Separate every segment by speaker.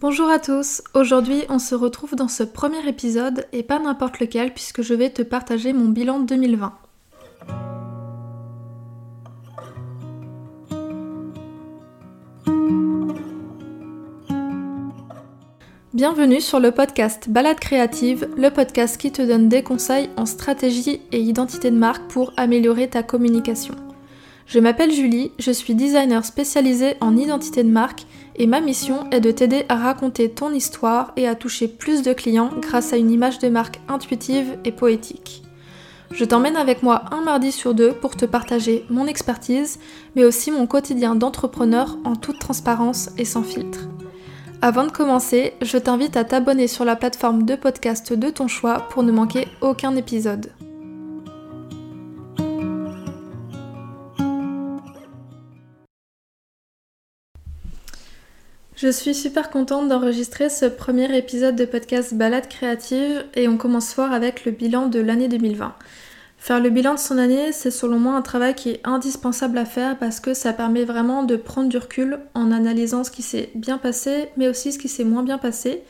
Speaker 1: Bonjour à tous, aujourd'hui on se retrouve dans ce premier épisode et pas n'importe lequel puisque je vais te partager mon bilan 2020. Bienvenue sur le podcast Balade créative, le podcast qui te donne des conseils en stratégie et identité de marque pour améliorer ta communication. Je m'appelle Julie, je suis designer spécialisée en identité de marque et ma mission est de t'aider à raconter ton histoire et à toucher plus de clients grâce à une image de marque intuitive et poétique. Je t'emmène avec moi un mardi sur deux pour te partager mon expertise, mais aussi mon quotidien d'entrepreneur en toute transparence et sans filtre. Avant de commencer, je t'invite à t'abonner sur la plateforme de podcast de ton choix pour ne manquer aucun épisode. Je suis super contente d'enregistrer ce premier épisode de podcast Balade créative et on commence fort avec le bilan de l'année 2020. Faire le bilan de son année, c'est selon moi un travail qui est indispensable à faire parce que ça permet vraiment de prendre du recul en analysant ce qui s'est bien passé mais aussi ce qui s'est moins bien passé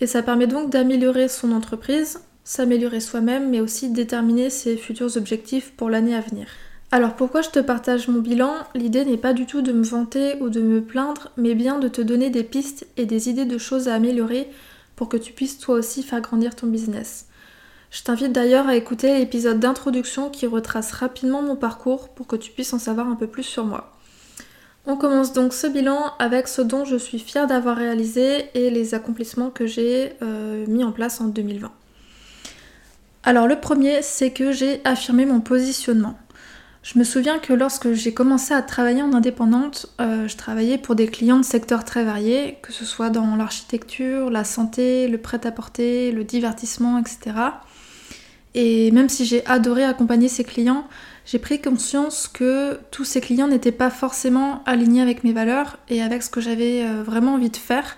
Speaker 1: et ça permet donc d'améliorer son entreprise, s'améliorer soi-même mais aussi déterminer ses futurs objectifs pour l'année à venir. Alors pourquoi je te partage mon bilan? L'idée n'est pas du tout de me vanter ou de me plaindre, mais bien de te donner des pistes et des idées de choses à améliorer pour que tu puisses toi aussi faire grandir ton business. Je t'invite d'ailleurs à écouter l'épisode d'introduction qui retrace rapidement mon parcours pour que tu puisses en savoir un peu plus sur moi. On commence donc ce bilan avec ce dont je suis fière d'avoir réalisé et les accomplissements que j'ai euh, mis en place en 2020. Alors le premier, c'est que j'ai affirmé mon positionnement. Je me souviens que lorsque j'ai commencé à travailler en indépendante, euh, je travaillais pour des clients de secteurs très variés, que ce soit dans l'architecture, la santé, le prêt-à-porter, le divertissement, etc. Et même si j'ai adoré accompagner ces clients, j'ai pris conscience que tous ces clients n'étaient pas forcément alignés avec mes valeurs et avec ce que j'avais euh, vraiment envie de faire.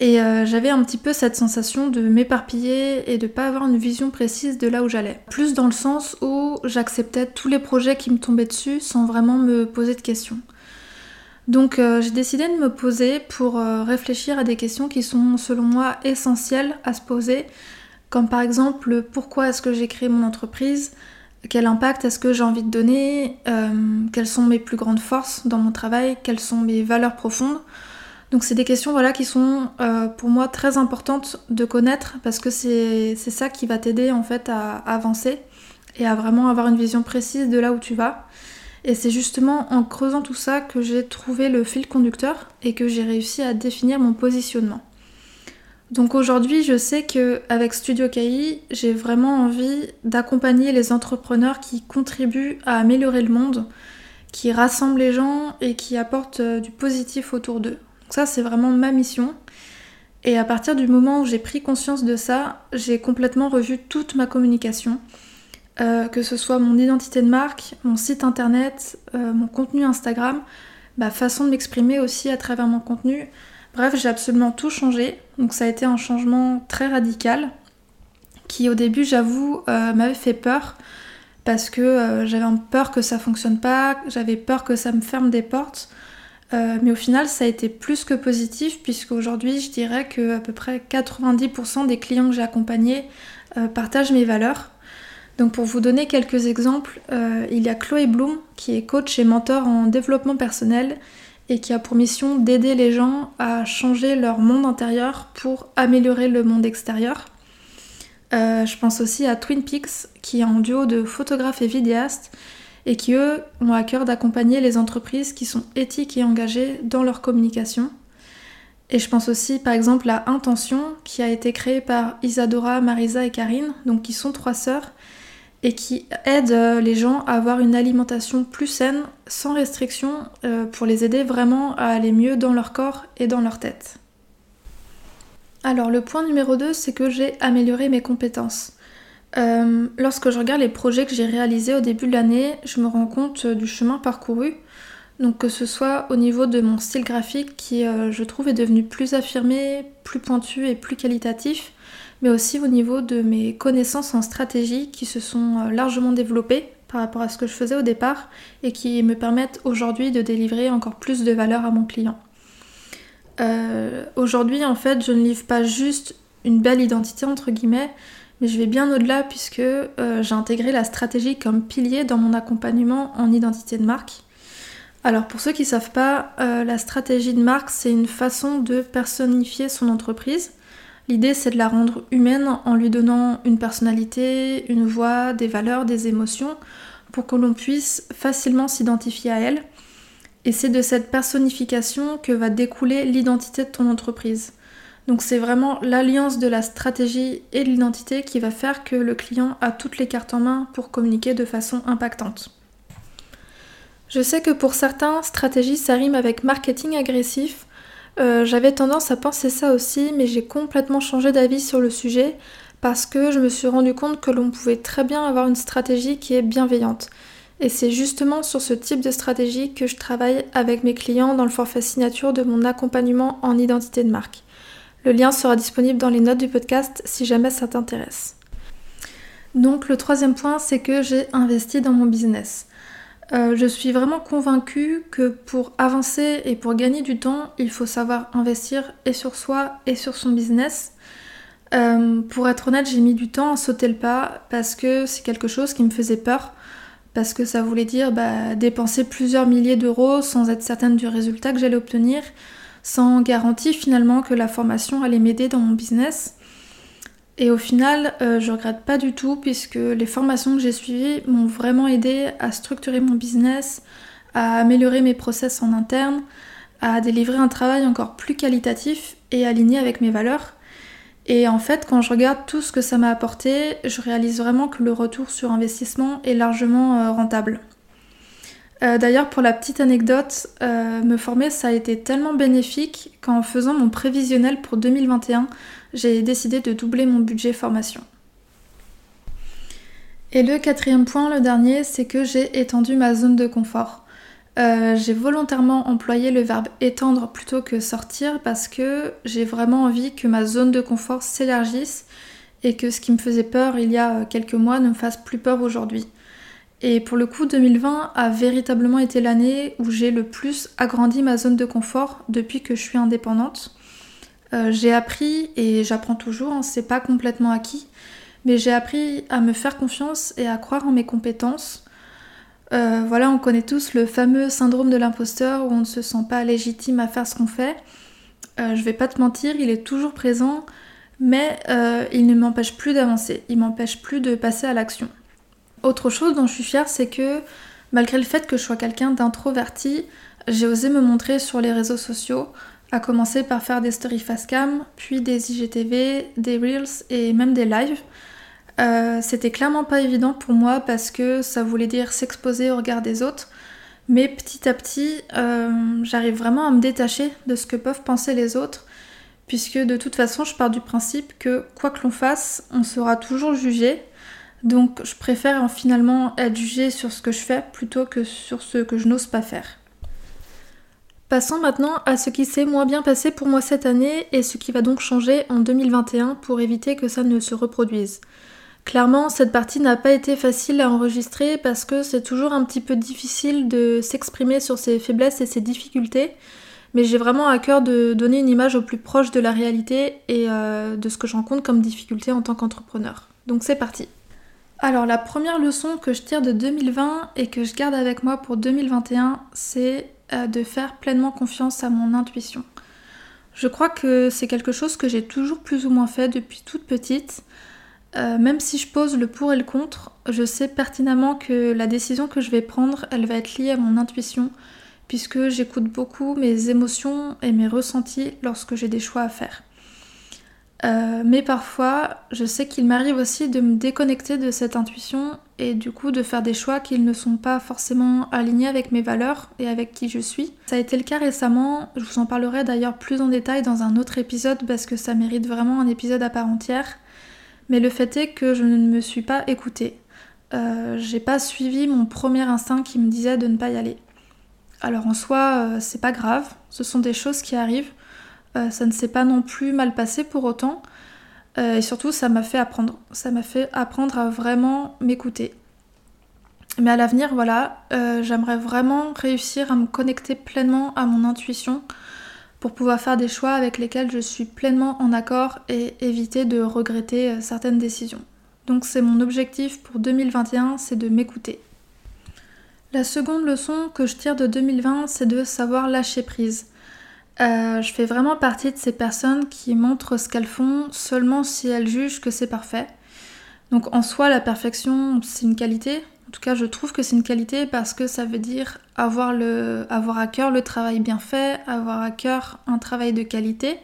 Speaker 1: Et euh, j'avais un petit peu cette sensation de m'éparpiller et de pas avoir une vision précise de là où j'allais. Plus dans le sens où j'acceptais tous les projets qui me tombaient dessus sans vraiment me poser de questions. Donc euh, j'ai décidé de me poser pour euh, réfléchir à des questions qui sont selon moi essentielles à se poser, comme par exemple pourquoi est-ce que j'ai créé mon entreprise, quel impact est-ce que j'ai envie de donner, quelles sont mes plus grandes forces dans mon travail, quelles sont mes valeurs profondes? Donc c'est des questions voilà, qui sont euh, pour moi très importantes de connaître parce que c'est ça qui va t'aider en fait à, avancer et à vraiment avoir une vision précise de là où tu vas. Et c'est justement en creusant tout ça que j'ai trouvé le fil conducteur et que j'ai réussi à définir mon positionnement. Donc aujourd'hui, je sais que avec Studio KI, j'ai vraiment envie d'accompagner les entrepreneurs qui contribuent à améliorer le monde, qui rassemblent les gens et qui apportent euh, du positif autour d'eux ça, c'est vraiment ma mission. Et à partir du moment où j'ai pris conscience de ça, j'ai complètement revu toute ma communication. Euh, que ce soit mon identité de marque, mon site internet, euh, mon contenu Instagram, ma façon de m'exprimer aussi à travers mon contenu. Bref, j'ai absolument tout changé. Donc ça a été un changement très radical qui au début, j'avoue, euh, m'avait fait peur parce que j'avais peur que ça fonctionne pas, j'avais peur que ça me ferme des portes. Euh, mais au final, ça a été plus que positif, puisqu'aujourd'hui, je dirais que à peu près 90% des clients que j'ai accompagnés euh, partagent mes valeurs. Donc pour vous donner quelques exemples, euh, il y a Chloé Bloom, qui est coach et mentor en développement personnel et qui a pour mission d'aider les gens à changer leur monde intérieur pour améliorer le monde extérieur. je pense aussi à Twin Peaks, qui est un duo de photographes et vidéastes et qui, eux, ont à cœur d'accompagner les entreprises qui sont éthiques et engagées dans leur communication. Et je pense aussi par exemple à Intention, qui a été créée par Isadora, Marisa et Karine, donc qui sont trois sœurs, et qui aident euh, les gens à avoir une alimentation plus saine, sans restriction, euh, pour les aider vraiment à aller mieux dans leur corps et dans leur tête. Alors le point numéro 2, c'est que j'ai amélioré mes compétences. Euh, lorsque je regarde les projets que j'ai réalisés au début de l'année, je me rends compte euh, du chemin parcouru. Donc que ce soit au niveau de mon style graphique qui euh, je trouve est devenu plus affirmé, plus pointu et plus qualitatif, mais aussi au niveau de mes connaissances en stratégie qui se sont largement développées par rapport à ce que je faisais au départ et qui me permettent aujourd'hui de délivrer encore plus de valeur à mon client. Aujourd'hui, en fait, je ne livre pas juste une belle identité, entre guillemets, mais je vais bien au-delà puisque j'ai intégré la stratégie comme pilier dans mon accompagnement en identité de marque. Alors pour ceux qui ne savent pas, la stratégie de marque, c'est une façon de personnifier son entreprise L'idée, c'est de la rendre humaine en lui donnant une personnalité, une voix, des valeurs, des émotions, pour que l'on puisse facilement s'identifier à elle. Et c'est de cette personnification que va découler l'identité de ton entreprise. Donc c'est vraiment l'alliance de la stratégie et de l'identité qui va faire que le client a toutes les cartes en main pour communiquer de façon impactante. Je sais que pour certains, stratégie ça rime avec marketing agressif, euh, j'avais tendance à penser ça aussi, mais j'ai complètement changé d'avis sur le sujet parce que je me suis rendu compte que l'on pouvait très bien avoir une stratégie qui est bienveillante. Et c'est justement sur ce type de stratégie que je travaille avec mes clients dans le forfait signature de mon accompagnement en identité de marque. Le lien sera disponible dans les notes du podcast si jamais ça t'intéresse. Donc le troisième point, c'est que j'ai investi dans mon business. Euh, je suis vraiment convaincue que pour avancer et pour gagner du temps, il faut savoir investir et sur soi et sur son business. Euh, pour être honnête, j'ai mis du temps à sauter le pas parce que c'est quelque chose qui me faisait peur. Parce que ça voulait dire bah, dépenser plusieurs milliers d'euros sans être certaine du résultat que j'allais obtenir, sans garantie finalement que la formation allait m'aider dans mon business. Et au final, euh, je regrette pas du tout puisque les formations que j'ai suivies m'ont vraiment aidé à structurer mon business, à améliorer mes process en interne, à délivrer un travail encore plus qualitatif et aligné avec mes valeurs. Et en fait, quand je regarde tout ce que ça m'a apporté, je réalise vraiment que le retour sur investissement est largement euh, rentable. Euh, d'ailleurs, pour la petite anecdote, me former, ça a été tellement bénéfique qu'en faisant mon prévisionnel pour 2021, j'ai décidé de doubler mon budget formation. Et le quatrième point, le dernier, c'est que j'ai étendu ma zone de confort. Euh, j'ai volontairement employé le verbe étendre plutôt que sortir parce que j'ai vraiment envie que ma zone de confort s'élargisse et que ce qui me faisait peur il y a quelques mois ne me fasse plus peur aujourd'hui. Et pour le coup, 2020 a véritablement été l'année où j'ai le plus agrandi ma zone de confort depuis que je suis indépendante. Euh, j'ai appris, et j'apprends toujours, hein, c'est pas complètement acquis, mais j'ai appris à me faire confiance et à croire en mes compétences. Euh, voilà, on connaît tous le fameux syndrome de l'imposteur où on ne se sent pas légitime à faire ce qu'on fait. Euh, je vais pas te mentir, il est toujours présent, mais il ne m'empêche plus d'avancer, il m'empêche plus de passer à l'action. Autre chose dont je suis fière, c'est que malgré le fait que je sois quelqu'un d'introverti, j'ai osé me montrer sur les réseaux sociaux, à commencer par faire des stories cam, puis des IGTV, des reels et même des lives. Euh, c'était clairement pas évident pour moi parce que ça voulait dire s'exposer au regard des autres. Mais petit à petit, euh, j'arrive vraiment à me détacher de ce que peuvent penser les autres, puisque de toute façon, je pars du principe que quoi que l'on fasse, on sera toujours jugé. Donc je préfère finalement être jugé sur ce que je fais plutôt que sur ce que je n'ose pas faire. Passons maintenant à ce qui s'est moins bien passé pour moi cette année et ce qui va donc changer en 2021 pour éviter que ça ne se reproduise. Clairement, cette partie n'a pas été facile à enregistrer parce que c'est toujours un petit peu difficile de s'exprimer sur ses faiblesses et ses difficultés, mais j'ai vraiment à cœur de donner une image au plus proche de la réalité et euh, de ce que je rencontre comme difficulté en tant qu'entrepreneur. Donc c'est parti. Alors la première leçon que je tire de 2020 et que je garde avec moi pour 2021, c'est euh, de faire pleinement confiance à mon intuition. Je crois que c'est quelque chose que j'ai toujours plus ou moins fait depuis toute petite. Euh, même si je pose le pour et le contre, je sais pertinemment que la décision que je vais prendre, elle va être liée à mon intuition, puisque j'écoute beaucoup mes émotions et mes ressentis lorsque j'ai des choix à faire. Euh, mais parfois, je sais qu'il m'arrive aussi de me déconnecter de cette intuition et du coup de faire des choix qui ne sont pas forcément alignés avec mes valeurs et avec qui je suis. Ça a été le cas récemment, je vous en parlerai d'ailleurs plus en détail dans un autre épisode parce que ça mérite vraiment un épisode à part entière. Mais le fait est que je ne me suis pas écoutée. Euh, j'ai pas suivi mon premier instinct qui me disait de ne pas y aller. Alors en soi, euh, c'est pas grave, ce sont des choses qui arrivent. Euh, ça ne s'est pas non plus mal passé pour autant. Euh, et surtout, ça m'a fait apprendre. Ça m'a fait apprendre à vraiment m'écouter. Mais à l'avenir, voilà, euh, j'aimerais vraiment réussir à me connecter pleinement à mon intuition pour pouvoir faire des choix avec lesquels je suis pleinement en accord et éviter de regretter certaines décisions. Donc c'est mon objectif pour 2021, c'est de m'écouter. La seconde leçon que je tire de 2020, c'est de savoir lâcher prise. Euh, je fais vraiment partie de ces personnes qui montrent ce qu'elles font seulement si elles jugent que c'est parfait. Donc en soi, la perfection, c'est une qualité. En tout cas, je trouve que c'est une qualité parce que ça veut dire avoir, le, avoir à cœur le travail bien fait, avoir à cœur un travail de qualité.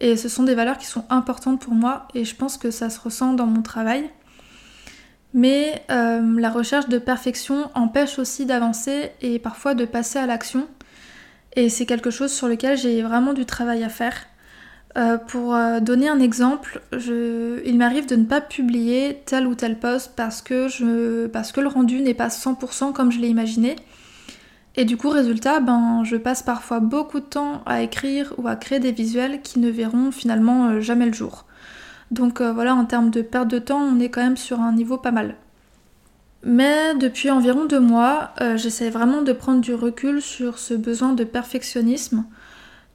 Speaker 1: Et ce sont des valeurs qui sont importantes pour moi et je pense que ça se ressent dans mon travail. Mais euh, la recherche de perfection empêche aussi d'avancer et parfois de passer à l'action. Et c'est quelque chose sur lequel j'ai vraiment du travail à faire. Euh, pour euh, donner un exemple, il m'arrive de ne pas publier tel ou tel post parce que, parce que le rendu n'est pas 100% comme je l'ai imaginé. Et du coup, résultat, ben, je passe parfois beaucoup de temps à écrire ou à créer des visuels qui ne verront finalement euh, jamais le jour. Donc voilà, en termes de perte de temps, on est quand même sur un niveau pas mal. Mais depuis environ deux mois, j'essaie vraiment de prendre du recul sur ce besoin de perfectionnisme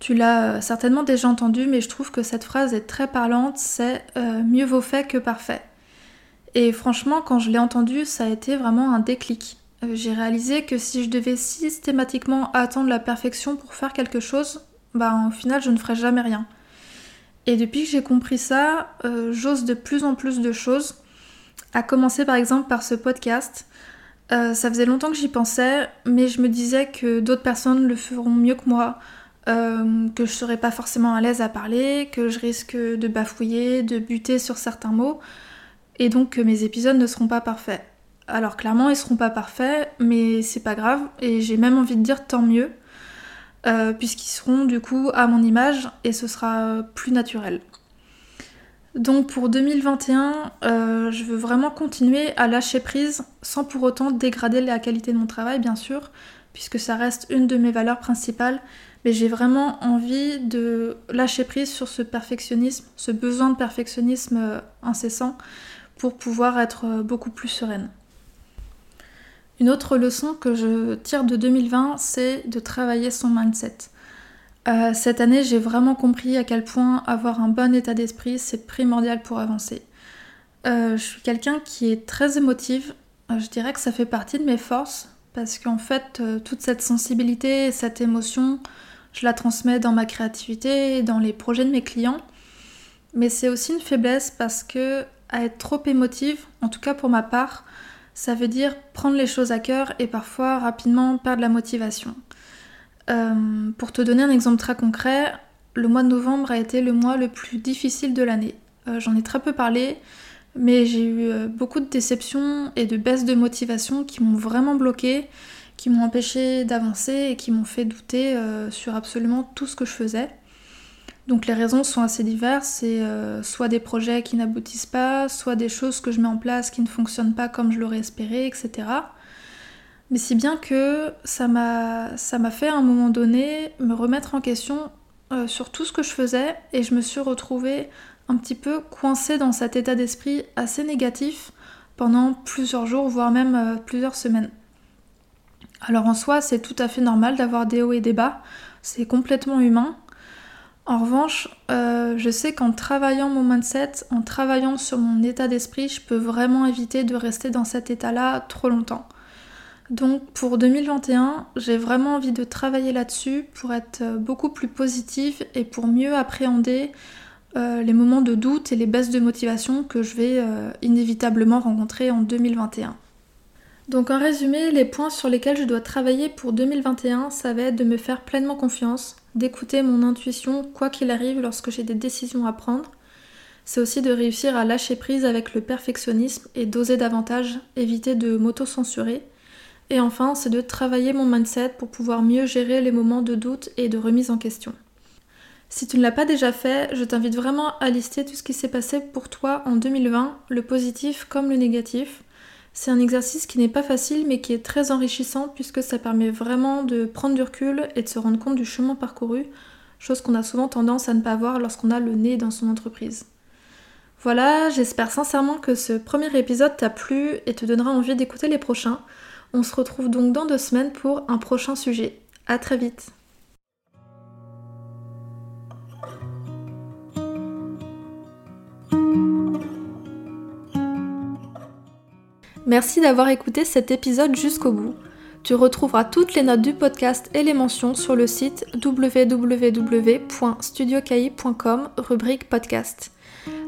Speaker 1: tu l'as euh, certainement déjà entendu, mais je trouve que cette phrase est très parlante, c'est euh, mieux vaut fait que parfait. Et franchement, quand je l'ai entendue, ça a été vraiment un déclic. Euh, j'ai réalisé que si je devais systématiquement attendre la perfection pour faire quelque chose, bah au final je ne ferais jamais rien. Et depuis que j'ai compris ça, j'ose de plus en plus de choses. À commencer par exemple par ce podcast. ça faisait longtemps que j'y pensais, mais je me disais que d'autres personnes le feront mieux que moi, euh, que je serais pas forcément à l'aise à parler, que je risque de bafouiller, de buter sur certains mots, et donc que mes épisodes ne seront pas parfaits. Alors clairement, ils seront pas parfaits, mais c'est pas grave, et j'ai même envie de dire tant mieux, euh, puisqu'ils seront du coup à mon image, et ce sera plus naturel. Donc pour 2021, euh, je veux vraiment continuer à lâcher prise sans pour autant dégrader la qualité de mon travail, bien sûr, puisque ça reste une de mes valeurs principales mais j'ai vraiment envie de lâcher prise sur ce perfectionnisme, ce besoin de perfectionnisme euh, incessant pour pouvoir être euh, beaucoup plus sereine. Une autre leçon que je tire de 2020, c'est de travailler son mindset. Euh, cette année, j'ai vraiment compris à quel point avoir un bon état d'esprit, c'est primordial pour avancer. je suis quelqu'un qui est très émotive. je dirais que ça fait partie de mes forces parce qu'en fait, toute cette sensibilité, cette émotion, je la transmets dans ma créativité, dans les projets de mes clients. Mais c'est aussi une faiblesse parce que à être trop émotive, en tout cas pour ma part, ça veut dire prendre les choses à cœur et parfois rapidement perdre la motivation. Euh, pour te donner un exemple très concret, le mois de novembre a été le mois le plus difficile de l'année. Euh, j'en ai très peu parlé, mais j'ai eu euh, beaucoup de déceptions et de baisses de motivation qui m'ont vraiment bloqué qui m'ont empêché d'avancer et qui m'ont fait douter sur absolument tout ce que je faisais. Donc les raisons sont assez diverses, c'est soit des projets qui n'aboutissent pas, soit des choses que je mets en place qui ne fonctionnent pas comme je l'aurais espéré, etc. Mais si bien que ça m'a fait à un moment donné me remettre en question euh, sur tout ce que je faisais et je me suis retrouvée un petit peu coincée dans cet état d'esprit assez négatif pendant plusieurs jours, voire même plusieurs semaines. Alors en soi, c'est tout à fait normal d'avoir des hauts et des bas, c'est complètement humain. En revanche, euh, je sais qu'en travaillant mon mindset, en travaillant sur mon état d'esprit, je peux vraiment éviter de rester dans cet état-là trop longtemps. Donc pour 2021, j'ai vraiment envie de travailler là-dessus pour être euh, beaucoup plus positive et pour mieux appréhender euh, les moments de doute et les baisses de motivation que je vais inévitablement rencontrer en 2021. Donc en résumé, les points sur lesquels je dois travailler pour 2021, ça va être de me faire pleinement confiance, d'écouter mon intuition quoi qu'il arrive lorsque j'ai des décisions à prendre. C'est aussi de réussir à lâcher prise avec le perfectionnisme et d'oser davantage, éviter de m'auto-censurer. Et enfin, c'est de travailler mon mindset pour pouvoir mieux gérer les moments de doute et de remise en question. Si tu ne l'as pas déjà fait, je t'invite vraiment à lister tout ce qui s'est passé pour toi en 2020, le positif comme le négatif c'est un exercice qui n'est pas facile mais qui est très enrichissant puisque ça permet vraiment de prendre du recul et de se rendre compte du chemin parcouru, chose qu'on a souvent tendance à ne pas voir lorsqu'on a le nez dans son entreprise. Voilà, j'espère sincèrement que ce premier épisode t'a plu et te donnera envie d'écouter les prochains. On se retrouve donc dans deux semaines pour un prochain sujet. À très vite Merci d'avoir écouté cet épisode jusqu'au bout. Tu retrouveras toutes les notes du podcast et les mentions sur le site www.studiocahi.com rubrique podcast.